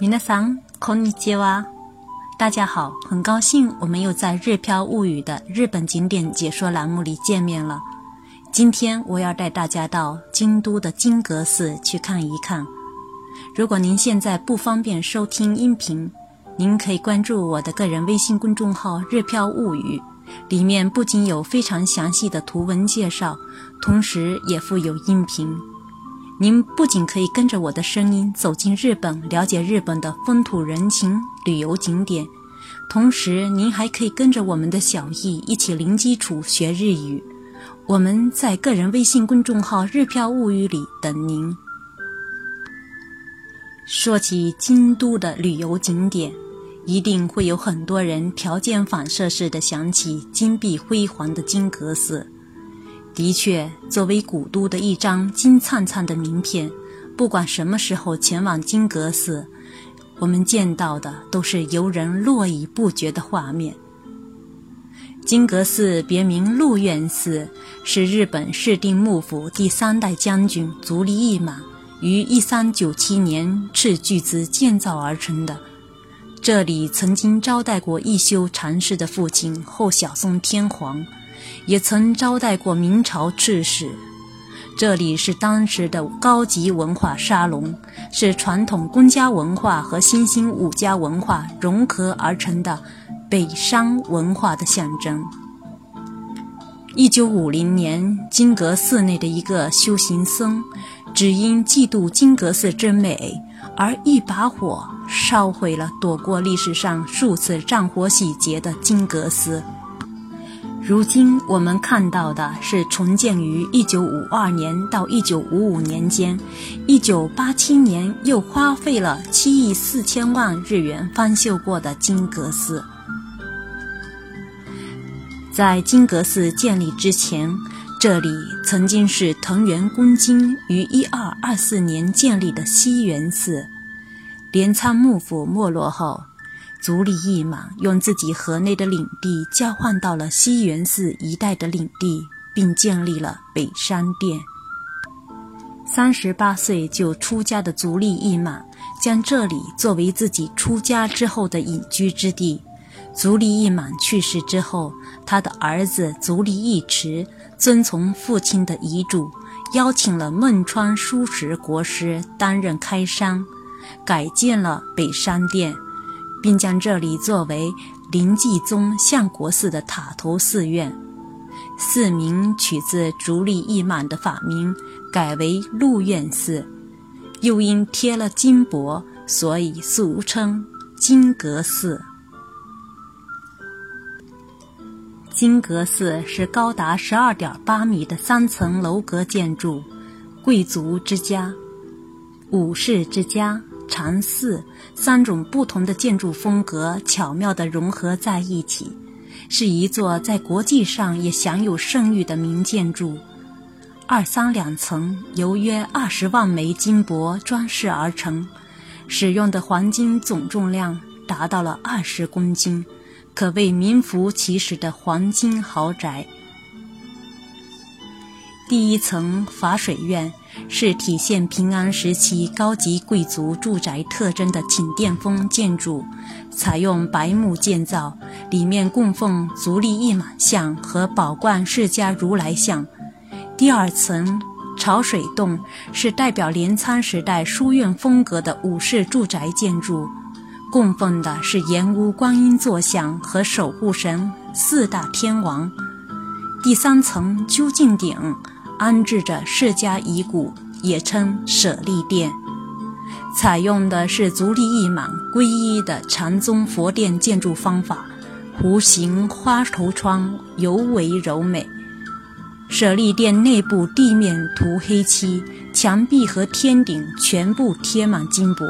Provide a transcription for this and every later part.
皆さん、こんにちは。大家好，很高兴我们又在《日飘物语》的日本景点解说栏目里见面了。今天我要带大家到京都的金阁寺去看一看。如果您现在不方便收听音频，您可以关注我的个人微信公众号“日飘物语”，里面不仅有非常详细的图文介绍，同时也附有音频。 您不仅可以跟着我的声音走进日本，了解日本的风土人情、旅游景点，同时您还可以跟着我们的小易一起零基础学日语。我们在个人微信公众号“日飘物语”里等您。说起京都的旅游景点，一定会有很多人条件反射似的想起金碧辉煌的金阁寺。的确，作为古都的一张金灿灿的名片，不管什么时候前往金阁寺，我们见到的都是游人络绎不绝的画面。金阁寺别名鹿苑寺，是日本室町幕府第三代将军足利义满于1397年斥巨资建造而成的。这里曾经招待过一休禅师的父亲后小松天皇。也曾招待过明朝刺史，这里是当时的高级文化沙龙，是传统公家文化和新兴武家文化融合而成的北山文化的象征。一九五零年，金阁寺内的一个修行僧，只因嫉妒金阁寺之美，而一把火烧毁了躲过历史上数次战火洗劫的金阁寺。如今我们看到的是重建于1952年到1955年间，1987年又花费了7亿4千万日元翻修过的金阁寺。在金阁寺建立之前，这里曾经是藤原公津于1224年建立的西园寺。镰仓幕府没落后。足利义满用自己河内的领地交换到了西园寺一带的领地，并建立了北山殿。三十八岁就出家的足利义满将这里作为自己出家之后的隐居之地。足利义满去世之后，他的儿子足利义持遵从父亲的遗嘱，邀请了孟川书实国师担任开山，改建了北山殿。并将这里作为临济宗相国寺的塔头寺院，寺名取自足利义满的法名，改为鹿苑寺。又因贴了金箔，所以俗称金阁寺。金阁寺是高达十二点八米的三层楼阁建筑，贵族之家，武士之家。禅寺三种不同的建筑风格巧妙地融合在一起，是一座在国际上也享有盛誉的名建筑。二三两层，由约二十万枚金箔装饰而成，使用的黄金总重量达到了二十公斤，可谓名副其实的黄金豪宅。第一层法水院是体现平安时期高级贵族住宅特征的寝殿风建筑，采用白木建造，里面供奉足利义满像和宝冠释迦如来像。第二层潮水洞是代表镰仓时代书院风格的武士住宅建筑，供奉的是岩屋观音坐像和守护神四大天王。第三层究竟顶。安置着释迦遗骨，也称舍利殿，采用的是足利义满皈依的禅宗佛殿建筑方法，弧形花头窗尤为柔美。舍利殿内部地面涂黑漆，墙壁和天顶全部贴满金箔。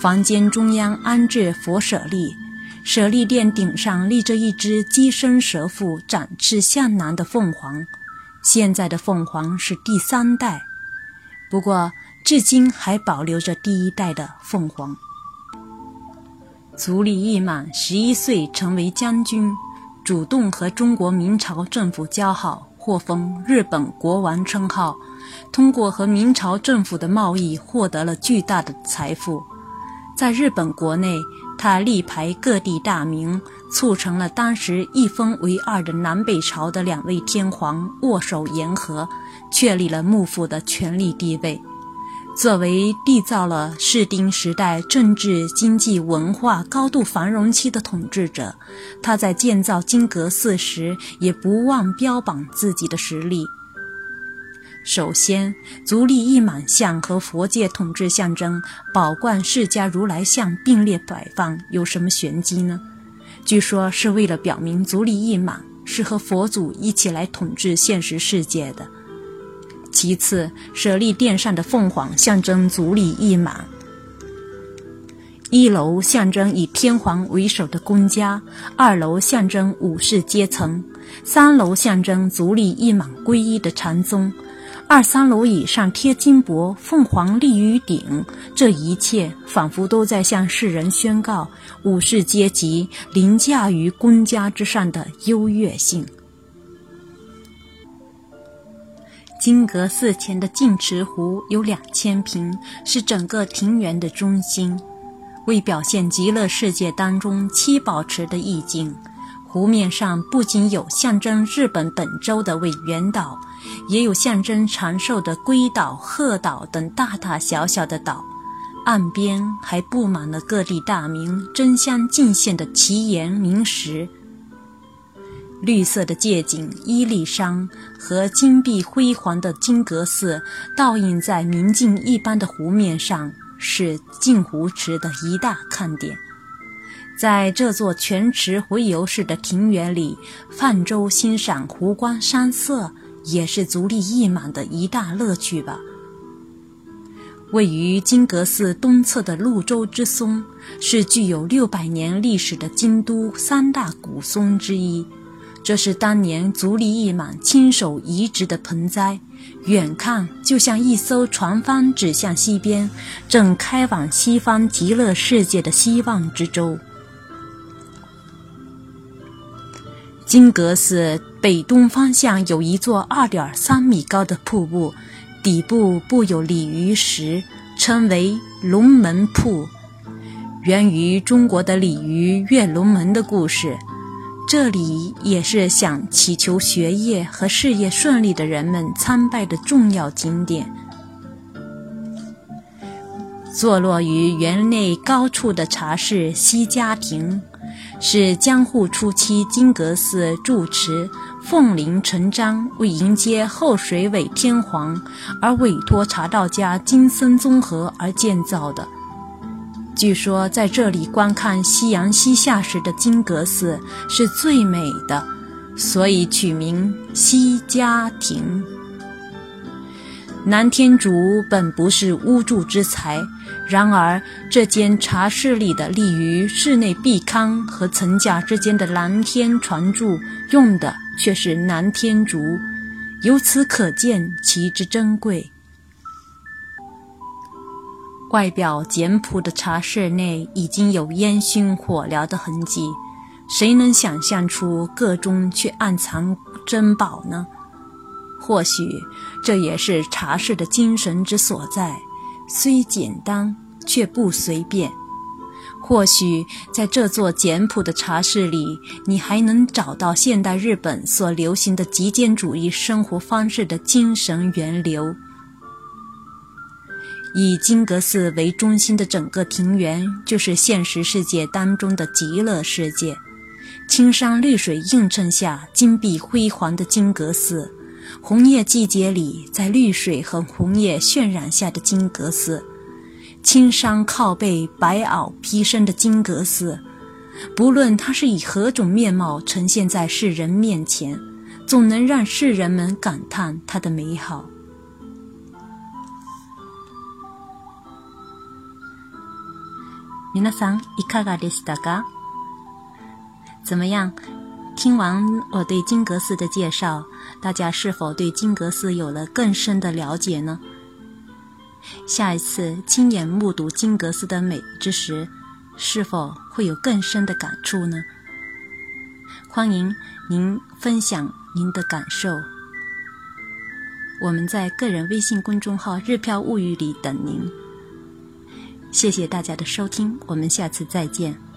房间中央安置佛舍利，舍利殿顶上立着一只鸡身蛇腹、展翅向南的凤凰。现在的凤凰是第三代，不过至今还保留着第一代的凤凰。足利义满十一岁成为将军，主动和中国明朝政府交好，获封日本国王称号。通过和明朝政府的贸易，获得了巨大的财富。在日本国内，他力排各地大名，促成了当时一分为二的南北朝的两位天皇握手言和，确立了幕府的权力地位。作为缔造了室町时代政治、经济、文化高度繁荣期的统治者，他在建造金阁寺时也不忘标榜自己的实力。首先，足利义满像和佛界统治象征宝冠释迦如来像并列摆放，有什么玄机呢？据说是为了表明足利义满是和佛祖一起来统治现实世界的。其次，舍利殿上的凤凰象征足利义满。一楼象征以天皇为首的公家，二楼象征武士阶层，三楼象征足利义满皈依的禅宗。二三楼以上贴金箔，凤凰立于顶，这一切仿佛都在向世人宣告武士阶级凌驾于公家之上的优越性。金阁寺前的净池湖有两千平，是整个庭园的中心。为表现极乐世界当中七宝池的意境，湖面上不仅有象征日本本州的尾原岛，也有象征长寿的龟岛、鹤岛等大大小小的岛。岸边还布满了各地大名争相进献的奇岩名石。绿色的界景伊利山和金碧辉煌的金阁寺倒映在明镜一般的湖面上，是镜湖池的一大看点。在这座全池回游式的庭园里，泛舟欣赏湖光山色，也是足利义满的一大乐趣吧。位于金阁寺东侧的鹿洲之松，是具有六百年历史的京都三大古松之一。这是当年足利义满亲手移植的盆栽，远看就像一艘船帆指向西边，正开往西方极乐世界的希望之舟。金阁寺北东方向有一座二点三米高的瀑布，底部布有鲤鱼石，称为龙门瀑，源于中国的鲤鱼跃龙门的故事。这里也是想祈求学业和事业顺利的人们参拜的重要景点。坐落于园内高处的茶室西家亭，是江户初期金阁寺住持凤林成章为迎接后水尾天皇而委托茶道家金森宗和而建造的。据说在这里观看夕阳西下时的金阁寺是最美的，所以取名西家亭。南天竹本不是屋柱之材，然而这间茶室里的立于室内壁龛和层架之间的蓝天床柱用的却是南天竹，由此可见其之珍贵。外表简朴的茶室内已经有烟熏火燎的痕迹，谁能想象出个中却暗藏珍宝呢？或许这也是茶室的精神之所在，虽简单却不随便。或许在这座简朴的茶室里，你还能找到现代日本所流行的极简主义生活方式的精神源流。以金阁寺为中心的整个庭园，就是现实世界当中的极乐世界。青山绿水映衬下，金碧辉煌的金阁寺；红叶季节里，在绿水和红叶渲染下的金阁寺；青山靠背，白袄披身的金阁寺。不论它是以何种面貌呈现在世人面前，总能让世人们感叹它的美好。皆さんいかがでしたか？怎么样？ 听完我对金阁寺的介绍，大家是否对金阁寺有了更深的了解呢？下一次亲眼目睹金阁寺的美之时，是否会有更深的感触呢？欢迎您分享您的感受。我们在个人微信公众号“日票物语”里等您。谢谢大家的收听，我们下次再见。